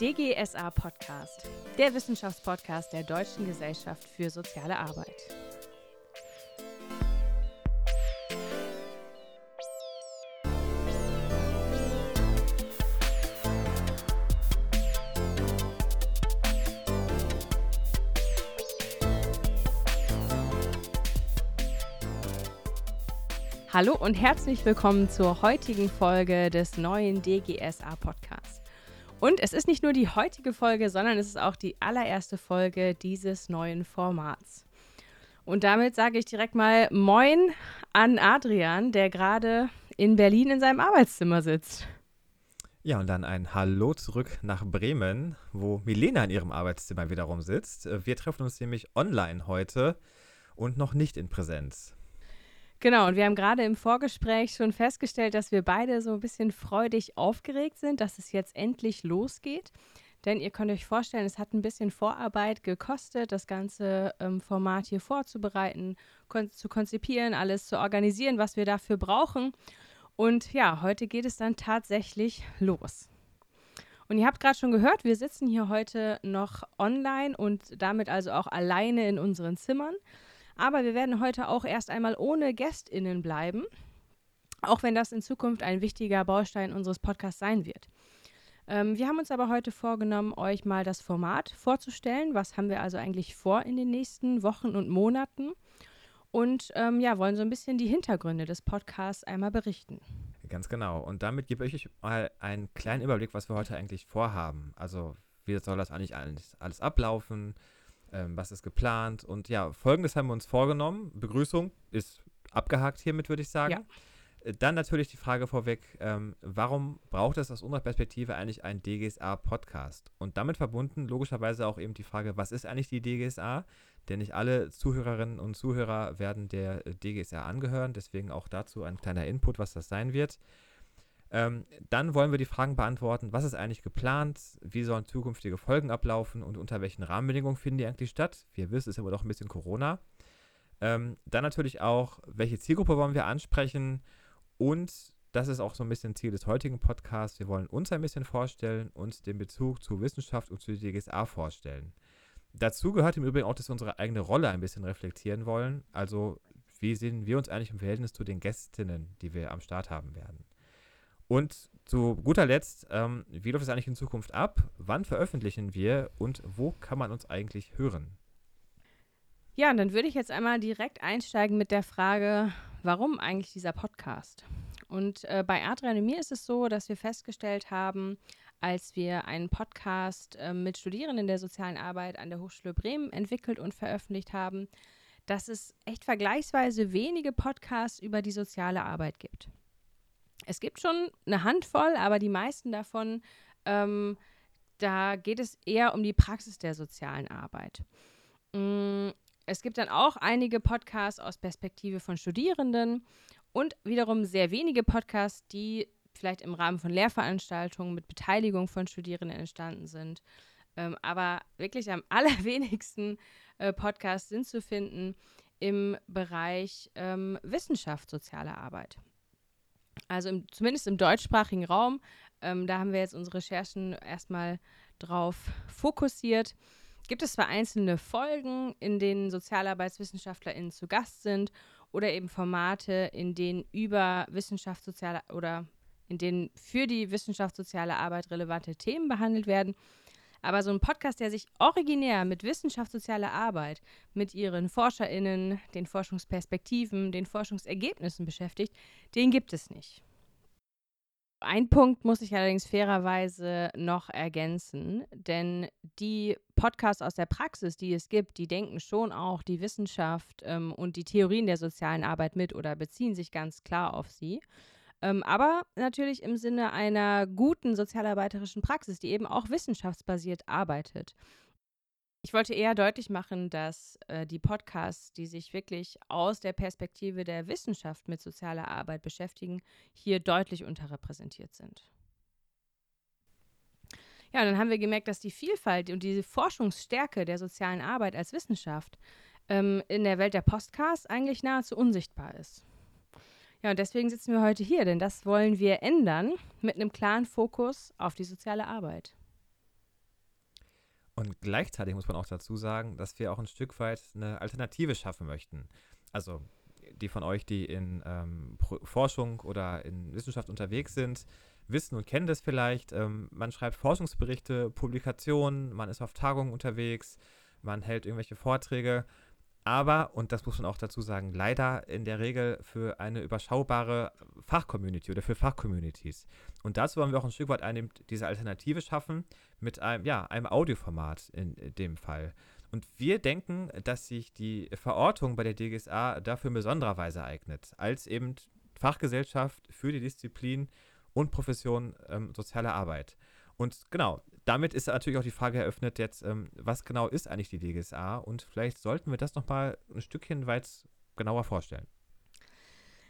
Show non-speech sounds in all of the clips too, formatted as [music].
DGSA Podcast, der Wissenschaftspodcast der Deutschen Gesellschaft für soziale Arbeit. Hallo und herzlich willkommen zur heutigen Folge des neuen DGSA Podcasts. Und es ist nicht nur die heutige Folge, sondern es ist auch die allererste Folge dieses neuen Formats. Und damit sage ich direkt mal Moin an Adrian, der gerade in Berlin in seinem Arbeitszimmer sitzt. Ja, und dann ein Hallo zurück nach Bremen, wo Milena in ihrem Arbeitszimmer wiederum sitzt. Wir treffen uns nämlich online heute und noch nicht in Präsenz. Genau, und wir haben gerade im Vorgespräch schon festgestellt, dass wir beide so ein bisschen freudig aufgeregt sind, dass es jetzt endlich losgeht. Denn ihr könnt euch vorstellen, es hat ein bisschen Vorarbeit gekostet, das ganze ähm, Format hier vorzubereiten, kon zu konzipieren, alles zu organisieren, was wir dafür brauchen. Und ja, heute geht es dann tatsächlich los. Und ihr habt gerade schon gehört, wir sitzen hier heute noch online und damit also auch alleine in unseren Zimmern. Aber wir werden heute auch erst einmal ohne GästInnen bleiben, auch wenn das in Zukunft ein wichtiger Baustein unseres Podcasts sein wird. Ähm, wir haben uns aber heute vorgenommen, euch mal das Format vorzustellen. Was haben wir also eigentlich vor in den nächsten Wochen und Monaten? Und ähm, ja, wollen so ein bisschen die Hintergründe des Podcasts einmal berichten. Ganz genau. Und damit gebe ich euch mal einen kleinen Überblick, was wir heute eigentlich vorhaben. Also, wie soll das eigentlich alles, alles ablaufen? Ähm, was ist geplant. Und ja, folgendes haben wir uns vorgenommen. Begrüßung ist abgehakt hiermit, würde ich sagen. Ja. Äh, dann natürlich die Frage vorweg, ähm, warum braucht es aus unserer Perspektive eigentlich einen DGSA-Podcast? Und damit verbunden logischerweise auch eben die Frage, was ist eigentlich die DGSA? Denn nicht alle Zuhörerinnen und Zuhörer werden der DGSA angehören, deswegen auch dazu ein kleiner Input, was das sein wird. Ähm, dann wollen wir die Fragen beantworten, was ist eigentlich geplant, wie sollen zukünftige Folgen ablaufen und unter welchen Rahmenbedingungen finden die eigentlich statt. Wie ihr wisst, ist immer noch ein bisschen Corona. Ähm, dann natürlich auch, welche Zielgruppe wollen wir ansprechen und das ist auch so ein bisschen Ziel des heutigen Podcasts. Wir wollen uns ein bisschen vorstellen und den Bezug zu Wissenschaft und zu DGSA vorstellen. Dazu gehört im Übrigen auch, dass wir unsere eigene Rolle ein bisschen reflektieren wollen. Also, wie sehen wir uns eigentlich im Verhältnis zu den Gästinnen, die wir am Start haben werden? Und zu guter Letzt, ähm, wie läuft es eigentlich in Zukunft ab? Wann veröffentlichen wir und wo kann man uns eigentlich hören? Ja, und dann würde ich jetzt einmal direkt einsteigen mit der Frage, warum eigentlich dieser Podcast? Und äh, bei Adrian und mir ist es so, dass wir festgestellt haben, als wir einen Podcast äh, mit Studierenden der sozialen Arbeit an der Hochschule Bremen entwickelt und veröffentlicht haben, dass es echt vergleichsweise wenige Podcasts über die soziale Arbeit gibt. Es gibt schon eine Handvoll, aber die meisten davon, ähm, da geht es eher um die Praxis der sozialen Arbeit. Mm, es gibt dann auch einige Podcasts aus Perspektive von Studierenden und wiederum sehr wenige Podcasts, die vielleicht im Rahmen von Lehrveranstaltungen mit Beteiligung von Studierenden entstanden sind. Ähm, aber wirklich am [laughs] allerwenigsten äh, Podcasts sind zu finden im Bereich ähm, Wissenschaft, soziale Arbeit. Also im, zumindest im deutschsprachigen Raum. Ähm, da haben wir jetzt unsere Recherchen erstmal drauf fokussiert. Gibt es zwar einzelne Folgen, in denen SozialarbeitswissenschaftlerInnen zu Gast sind oder eben Formate, in denen über Wissenschaft, soziale oder in denen für die Wissenschaft, soziale Arbeit relevante Themen behandelt werden. Aber so ein Podcast, der sich originär mit Wissenschaft, soziale Arbeit, mit ihren ForscherInnen, den Forschungsperspektiven, den Forschungsergebnissen beschäftigt, den gibt es nicht. Ein Punkt muss ich allerdings fairerweise noch ergänzen, denn die Podcasts aus der Praxis, die es gibt, die denken schon auch die Wissenschaft ähm, und die Theorien der sozialen Arbeit mit oder beziehen sich ganz klar auf sie. Ähm, aber natürlich im Sinne einer guten sozialarbeiterischen Praxis, die eben auch wissenschaftsbasiert arbeitet. Ich wollte eher deutlich machen, dass äh, die Podcasts, die sich wirklich aus der Perspektive der Wissenschaft mit sozialer Arbeit beschäftigen, hier deutlich unterrepräsentiert sind. Ja, und dann haben wir gemerkt, dass die Vielfalt und diese Forschungsstärke der sozialen Arbeit als Wissenschaft ähm, in der Welt der Podcasts eigentlich nahezu unsichtbar ist. Ja, und deswegen sitzen wir heute hier, denn das wollen wir ändern mit einem klaren Fokus auf die soziale Arbeit. Und gleichzeitig muss man auch dazu sagen, dass wir auch ein Stück weit eine Alternative schaffen möchten. Also die von euch, die in ähm, Forschung oder in Wissenschaft unterwegs sind, wissen und kennen das vielleicht. Ähm, man schreibt Forschungsberichte, Publikationen, man ist auf Tagungen unterwegs, man hält irgendwelche Vorträge aber, und das muss man auch dazu sagen, leider in der Regel für eine überschaubare Fachcommunity oder für Fachcommunities. Und dazu wollen wir auch ein Stück weit eine, diese Alternative schaffen mit einem, ja, einem Audioformat in dem Fall. Und wir denken, dass sich die Verortung bei der DGSA dafür in besonderer Weise eignet, als eben Fachgesellschaft für die Disziplin und Profession ähm, soziale Arbeit. Und genau, damit ist natürlich auch die Frage eröffnet jetzt, ähm, was genau ist eigentlich die DGSA? Und vielleicht sollten wir das nochmal ein Stückchen weit genauer vorstellen.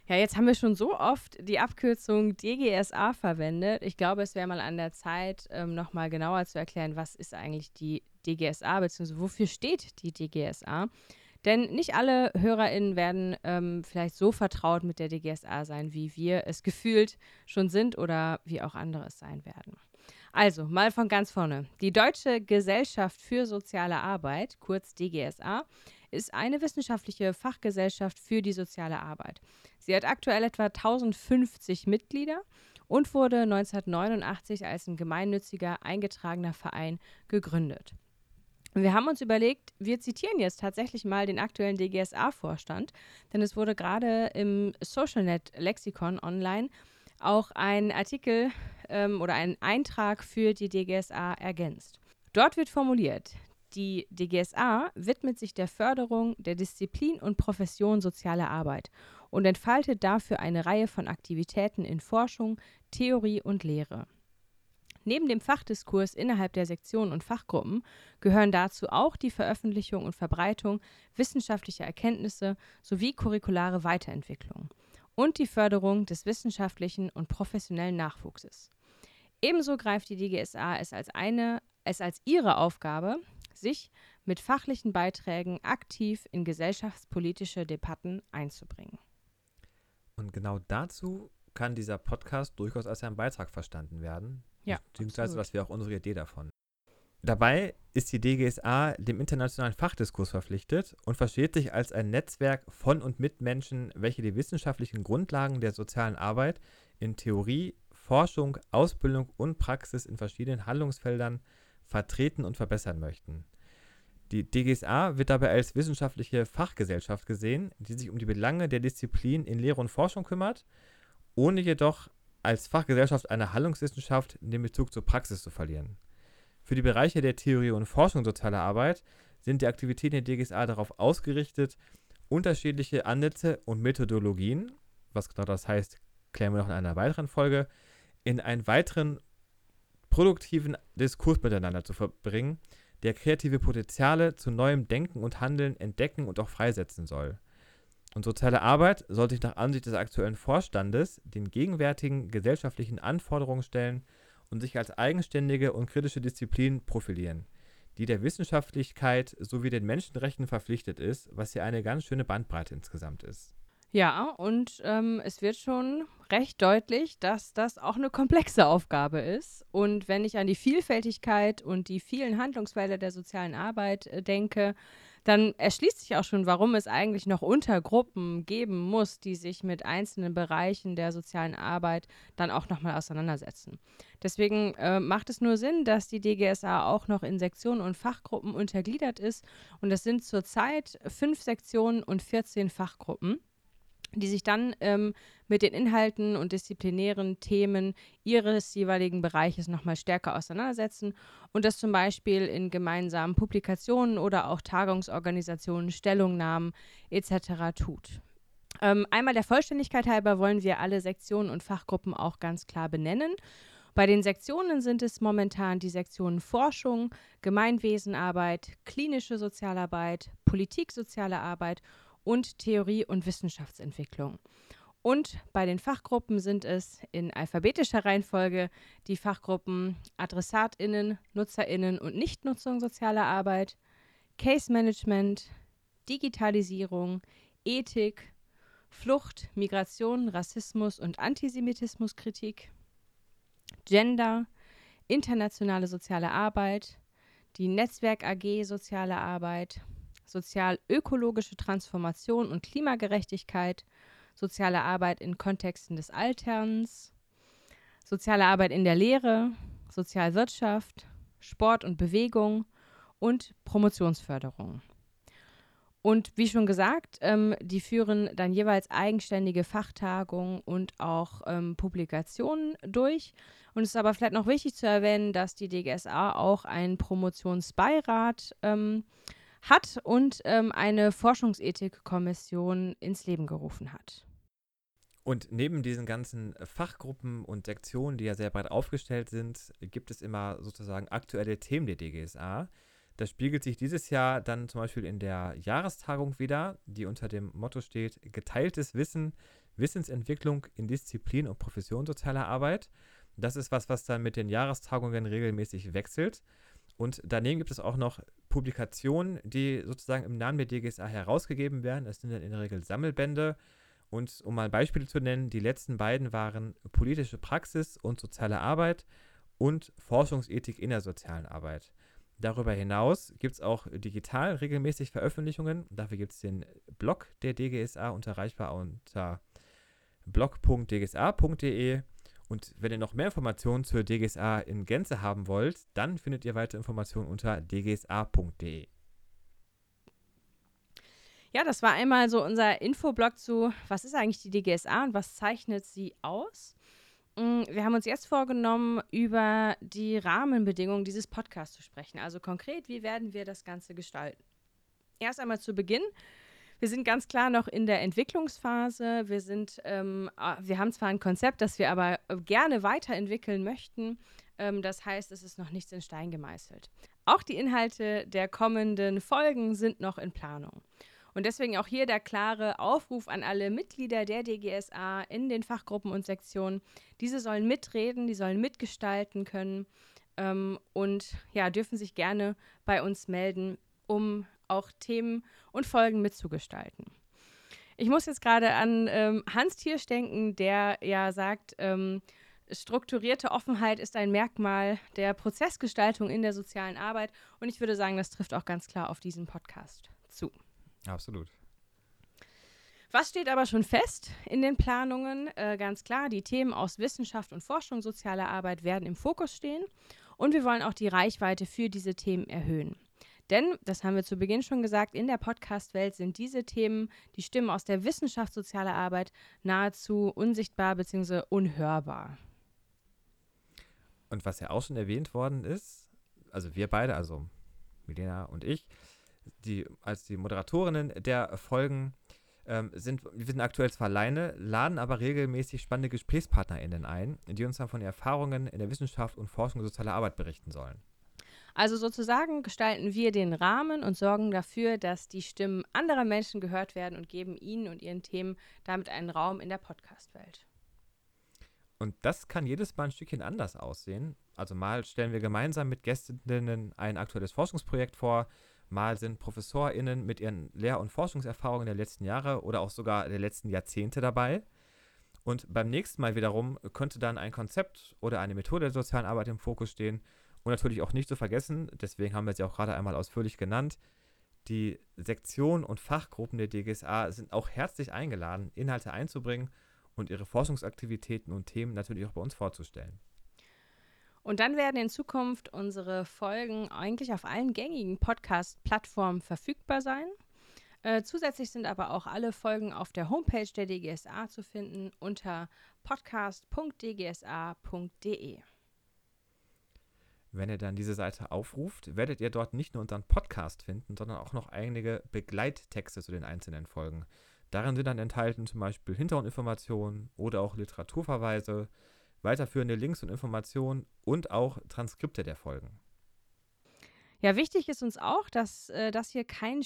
Ja, jetzt haben wir schon so oft die Abkürzung DGSA verwendet. Ich glaube, es wäre mal an der Zeit, ähm, nochmal genauer zu erklären, was ist eigentlich die DGSA, beziehungsweise wofür steht die DGSA. Denn nicht alle HörerInnen werden ähm, vielleicht so vertraut mit der DGSA sein, wie wir es gefühlt schon sind oder wie auch andere es sein werden. Also, mal von ganz vorne. Die Deutsche Gesellschaft für soziale Arbeit, kurz DGSA, ist eine wissenschaftliche Fachgesellschaft für die soziale Arbeit. Sie hat aktuell etwa 1050 Mitglieder und wurde 1989 als ein gemeinnütziger eingetragener Verein gegründet. Wir haben uns überlegt, wir zitieren jetzt tatsächlich mal den aktuellen DGSA-Vorstand, denn es wurde gerade im SocialNet Lexikon online auch ein Artikel ähm, oder ein Eintrag für die DGSA ergänzt. Dort wird formuliert, die DGSA widmet sich der Förderung der Disziplin und Profession soziale Arbeit und entfaltet dafür eine Reihe von Aktivitäten in Forschung, Theorie und Lehre. Neben dem Fachdiskurs innerhalb der Sektionen und Fachgruppen gehören dazu auch die Veröffentlichung und Verbreitung wissenschaftlicher Erkenntnisse sowie curriculare Weiterentwicklung und die Förderung des wissenschaftlichen und professionellen Nachwuchses. Ebenso greift die DGSA es als eine, es als ihre Aufgabe, sich mit fachlichen Beiträgen aktiv in gesellschaftspolitische Debatten einzubringen. Und genau dazu kann dieser Podcast durchaus als ein Beitrag verstanden werden. Ja. Beziehungsweise was wäre auch unsere Idee davon. Dabei ist die DGSA dem internationalen Fachdiskurs verpflichtet und versteht sich als ein Netzwerk von und mit Menschen, welche die wissenschaftlichen Grundlagen der sozialen Arbeit in Theorie, Forschung, Ausbildung und Praxis in verschiedenen Handlungsfeldern vertreten und verbessern möchten. Die DGSA wird dabei als wissenschaftliche Fachgesellschaft gesehen, die sich um die Belange der Disziplin in Lehre und Forschung kümmert, ohne jedoch als Fachgesellschaft einer Handlungswissenschaft den Bezug zur Praxis zu verlieren. Für die Bereiche der Theorie und Forschung sozialer Arbeit sind die Aktivitäten der DGSA darauf ausgerichtet, unterschiedliche Ansätze und Methodologien, was genau das heißt, klären wir noch in einer weiteren Folge, in einen weiteren produktiven Diskurs miteinander zu verbringen, der kreative Potenziale zu neuem Denken und Handeln entdecken und auch freisetzen soll. Und soziale Arbeit soll sich nach Ansicht des aktuellen Vorstandes den gegenwärtigen gesellschaftlichen Anforderungen stellen und sich als eigenständige und kritische Disziplin profilieren, die der Wissenschaftlichkeit sowie den Menschenrechten verpflichtet ist, was ja eine ganz schöne Bandbreite insgesamt ist. Ja, und ähm, es wird schon recht deutlich, dass das auch eine komplexe Aufgabe ist. Und wenn ich an die Vielfältigkeit und die vielen Handlungsfelder der sozialen Arbeit äh, denke, dann erschließt sich auch schon, warum es eigentlich noch Untergruppen geben muss, die sich mit einzelnen Bereichen der sozialen Arbeit dann auch nochmal auseinandersetzen. Deswegen äh, macht es nur Sinn, dass die DGSA auch noch in Sektionen und Fachgruppen untergliedert ist. Und das sind zurzeit fünf Sektionen und 14 Fachgruppen die sich dann ähm, mit den Inhalten und disziplinären Themen ihres jeweiligen Bereiches nochmal stärker auseinandersetzen und das zum Beispiel in gemeinsamen Publikationen oder auch Tagungsorganisationen, Stellungnahmen etc. tut. Ähm, einmal der Vollständigkeit halber wollen wir alle Sektionen und Fachgruppen auch ganz klar benennen. Bei den Sektionen sind es momentan die Sektionen Forschung, Gemeinwesenarbeit, klinische Sozialarbeit, Politik, soziale Arbeit und Theorie und Wissenschaftsentwicklung. Und bei den Fachgruppen sind es in alphabetischer Reihenfolge die Fachgruppen AdressatInnen, NutzerInnen und Nichtnutzung sozialer Arbeit, Case Management, Digitalisierung, Ethik, Flucht, Migration, Rassismus und Antisemitismuskritik, Gender, internationale soziale Arbeit, die Netzwerk AG Soziale Arbeit, sozial-ökologische Transformation und Klimagerechtigkeit, soziale Arbeit in Kontexten des Alterns, soziale Arbeit in der Lehre, Sozialwirtschaft, Sport und Bewegung und Promotionsförderung. Und wie schon gesagt, ähm, die führen dann jeweils eigenständige Fachtagungen und auch ähm, Publikationen durch. Und es ist aber vielleicht noch wichtig zu erwähnen, dass die DGSA auch einen Promotionsbeirat ähm, hat und ähm, eine Forschungsethikkommission ins Leben gerufen hat. Und neben diesen ganzen Fachgruppen und Sektionen, die ja sehr breit aufgestellt sind, gibt es immer sozusagen aktuelle Themen der DGSA. Das spiegelt sich dieses Jahr dann zum Beispiel in der Jahrestagung wieder, die unter dem Motto steht: Geteiltes Wissen, Wissensentwicklung in Disziplin und Profession sozialer Arbeit. Das ist was, was dann mit den Jahrestagungen regelmäßig wechselt. Und daneben gibt es auch noch Publikationen, die sozusagen im Namen der DGSA herausgegeben werden. Das sind dann in der Regel Sammelbände. Und um mal Beispiele zu nennen, die letzten beiden waren Politische Praxis und soziale Arbeit und Forschungsethik in der sozialen Arbeit. Darüber hinaus gibt es auch digital regelmäßig Veröffentlichungen. Dafür gibt es den Blog der DGSA und erreichbar unter blog.dgsa.de. Und wenn ihr noch mehr Informationen zur DGSA in Gänze haben wollt, dann findet ihr weitere Informationen unter dgsa.de. Ja, das war einmal so unser Infoblog zu, was ist eigentlich die DGSA und was zeichnet sie aus? Mm, wir haben uns jetzt vorgenommen, über die Rahmenbedingungen dieses Podcasts zu sprechen. Also konkret, wie werden wir das Ganze gestalten? Erst einmal zu Beginn wir sind ganz klar noch in der Entwicklungsphase. Wir sind, ähm, wir haben zwar ein Konzept, das wir aber äh, gerne weiterentwickeln möchten. Ähm, das heißt, es ist noch nichts in Stein gemeißelt. Auch die Inhalte der kommenden Folgen sind noch in Planung. Und deswegen auch hier der klare Aufruf an alle Mitglieder der DGSA in den Fachgruppen und Sektionen. Diese sollen mitreden, die sollen mitgestalten können ähm, und ja, dürfen sich gerne bei uns melden, um auch Themen und Folgen mitzugestalten. Ich muss jetzt gerade an ähm, Hans Thiersch denken, der ja sagt, ähm, strukturierte Offenheit ist ein Merkmal der Prozessgestaltung in der sozialen Arbeit. Und ich würde sagen, das trifft auch ganz klar auf diesen Podcast zu. Absolut. Was steht aber schon fest in den Planungen? Äh, ganz klar, die Themen aus Wissenschaft und Forschung sozialer Arbeit werden im Fokus stehen. Und wir wollen auch die Reichweite für diese Themen erhöhen. Denn, das haben wir zu Beginn schon gesagt, in der Podcast-Welt sind diese Themen, die Stimmen aus der Wissenschaft sozialer Arbeit, nahezu unsichtbar bzw. unhörbar. Und was ja auch schon erwähnt worden ist, also wir beide, also Milena und ich, die als die Moderatorinnen der Folgen ähm, sind, wir sind aktuell zwar alleine, laden aber regelmäßig spannende GesprächspartnerInnen ein, die uns dann von Erfahrungen in der Wissenschaft und Forschung sozialer Arbeit berichten sollen. Also sozusagen gestalten wir den Rahmen und sorgen dafür, dass die Stimmen anderer Menschen gehört werden und geben ihnen und ihren Themen damit einen Raum in der Podcast-Welt. Und das kann jedes Mal ein Stückchen anders aussehen. Also mal stellen wir gemeinsam mit Gästinnen ein aktuelles Forschungsprojekt vor, mal sind ProfessorInnen mit ihren Lehr- und Forschungserfahrungen der letzten Jahre oder auch sogar der letzten Jahrzehnte dabei. Und beim nächsten Mal wiederum könnte dann ein Konzept oder eine Methode der sozialen Arbeit im Fokus stehen und natürlich auch nicht zu vergessen, deswegen haben wir sie auch gerade einmal ausführlich genannt, die Sektionen und Fachgruppen der DGSA sind auch herzlich eingeladen, Inhalte einzubringen und ihre Forschungsaktivitäten und Themen natürlich auch bei uns vorzustellen. Und dann werden in Zukunft unsere Folgen eigentlich auf allen gängigen Podcast-Plattformen verfügbar sein. Äh, zusätzlich sind aber auch alle Folgen auf der Homepage der DGSA zu finden unter podcast.dgsa.de. Wenn ihr dann diese Seite aufruft, werdet ihr dort nicht nur unseren Podcast finden, sondern auch noch einige Begleittexte zu den einzelnen Folgen. Darin sind dann enthalten zum Beispiel Hintergrundinformationen oder auch Literaturverweise, weiterführende Links und Informationen und auch Transkripte der Folgen. Ja, wichtig ist uns auch, dass äh, das hier kein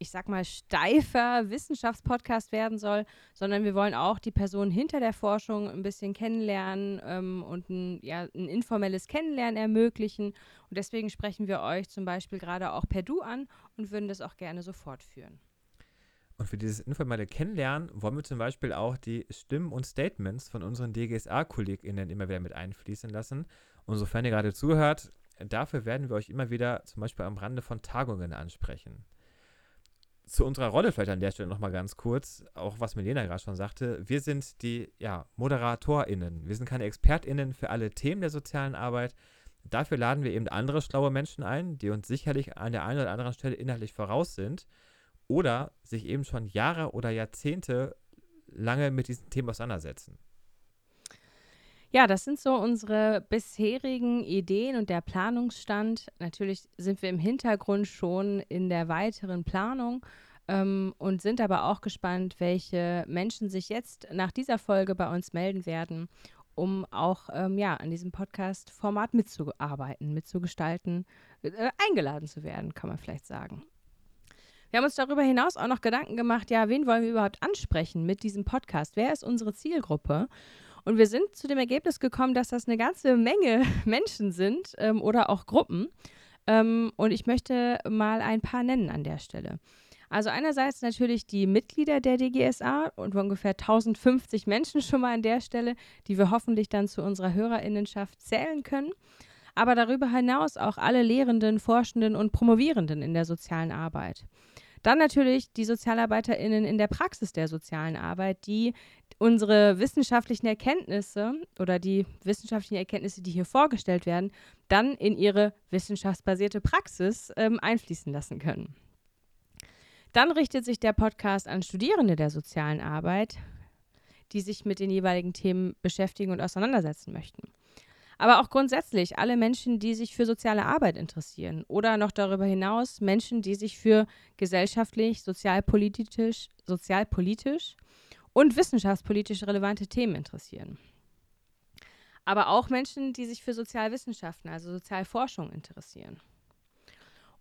ich sag mal, steifer Wissenschaftspodcast werden soll, sondern wir wollen auch die Person hinter der Forschung ein bisschen kennenlernen ähm, und ein, ja, ein informelles Kennenlernen ermöglichen. Und deswegen sprechen wir euch zum Beispiel gerade auch per Du an und würden das auch gerne so fortführen. Und für dieses informelle Kennenlernen wollen wir zum Beispiel auch die Stimmen und Statements von unseren DGSA-KollegInnen immer wieder mit einfließen lassen. Und sofern ihr gerade zuhört, Dafür werden wir euch immer wieder zum Beispiel am Rande von Tagungen ansprechen. Zu unserer Rolle vielleicht an der Stelle nochmal ganz kurz, auch was Milena gerade schon sagte. Wir sind die ja, ModeratorInnen. Wir sind keine ExpertInnen für alle Themen der sozialen Arbeit. Dafür laden wir eben andere schlaue Menschen ein, die uns sicherlich an der einen oder anderen Stelle inhaltlich voraus sind oder sich eben schon Jahre oder Jahrzehnte lange mit diesen Themen auseinandersetzen. Ja, das sind so unsere bisherigen Ideen und der Planungsstand. Natürlich sind wir im Hintergrund schon in der weiteren Planung ähm, und sind aber auch gespannt, welche Menschen sich jetzt nach dieser Folge bei uns melden werden, um auch ähm, ja, an diesem Podcast-Format mitzuarbeiten, mitzugestalten, äh, eingeladen zu werden, kann man vielleicht sagen. Wir haben uns darüber hinaus auch noch Gedanken gemacht, ja, wen wollen wir überhaupt ansprechen mit diesem Podcast? Wer ist unsere Zielgruppe? Und wir sind zu dem Ergebnis gekommen, dass das eine ganze Menge [laughs] Menschen sind ähm, oder auch Gruppen. Ähm, und ich möchte mal ein paar nennen an der Stelle. Also einerseits natürlich die Mitglieder der DGSA und ungefähr 1050 Menschen schon mal an der Stelle, die wir hoffentlich dann zu unserer Hörerinnenschaft zählen können. Aber darüber hinaus auch alle Lehrenden, Forschenden und Promovierenden in der sozialen Arbeit. Dann natürlich die SozialarbeiterInnen in der Praxis der sozialen Arbeit, die unsere wissenschaftlichen Erkenntnisse oder die wissenschaftlichen Erkenntnisse, die hier vorgestellt werden, dann in ihre wissenschaftsbasierte Praxis ähm, einfließen lassen können. Dann richtet sich der Podcast an Studierende der sozialen Arbeit, die sich mit den jeweiligen Themen beschäftigen und auseinandersetzen möchten aber auch grundsätzlich alle Menschen, die sich für soziale Arbeit interessieren oder noch darüber hinaus Menschen, die sich für gesellschaftlich, sozialpolitisch, sozialpolitisch und wissenschaftspolitisch relevante Themen interessieren. Aber auch Menschen, die sich für Sozialwissenschaften, also Sozialforschung interessieren.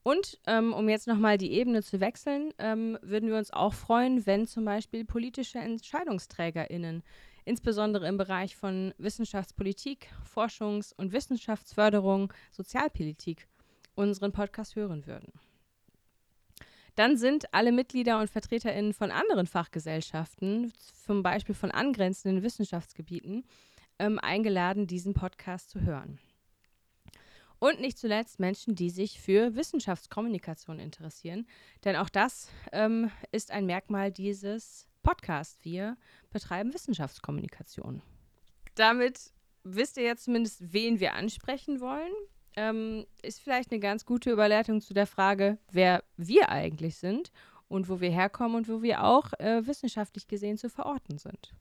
Und ähm, um jetzt nochmal die Ebene zu wechseln, ähm, würden wir uns auch freuen, wenn zum Beispiel politische EntscheidungsträgerInnen insbesondere im Bereich von Wissenschaftspolitik, Forschungs- und Wissenschaftsförderung, Sozialpolitik unseren Podcast hören würden. Dann sind alle Mitglieder und VertreterInnen von anderen Fachgesellschaften, zum Beispiel von angrenzenden Wissenschaftsgebieten, ähm, eingeladen, diesen Podcast zu hören. Und nicht zuletzt Menschen, die sich für Wissenschaftskommunikation interessieren. Denn auch das ähm, ist ein Merkmal dieses Podcast. Wir betreiben Wissenschaftskommunikation. Damit wisst ihr jetzt zumindest, wen wir ansprechen wollen. Ähm, ist vielleicht eine ganz gute Überleitung zu der Frage, wer wir eigentlich sind und wo wir herkommen und wo wir auch äh, wissenschaftlich gesehen zu verorten sind.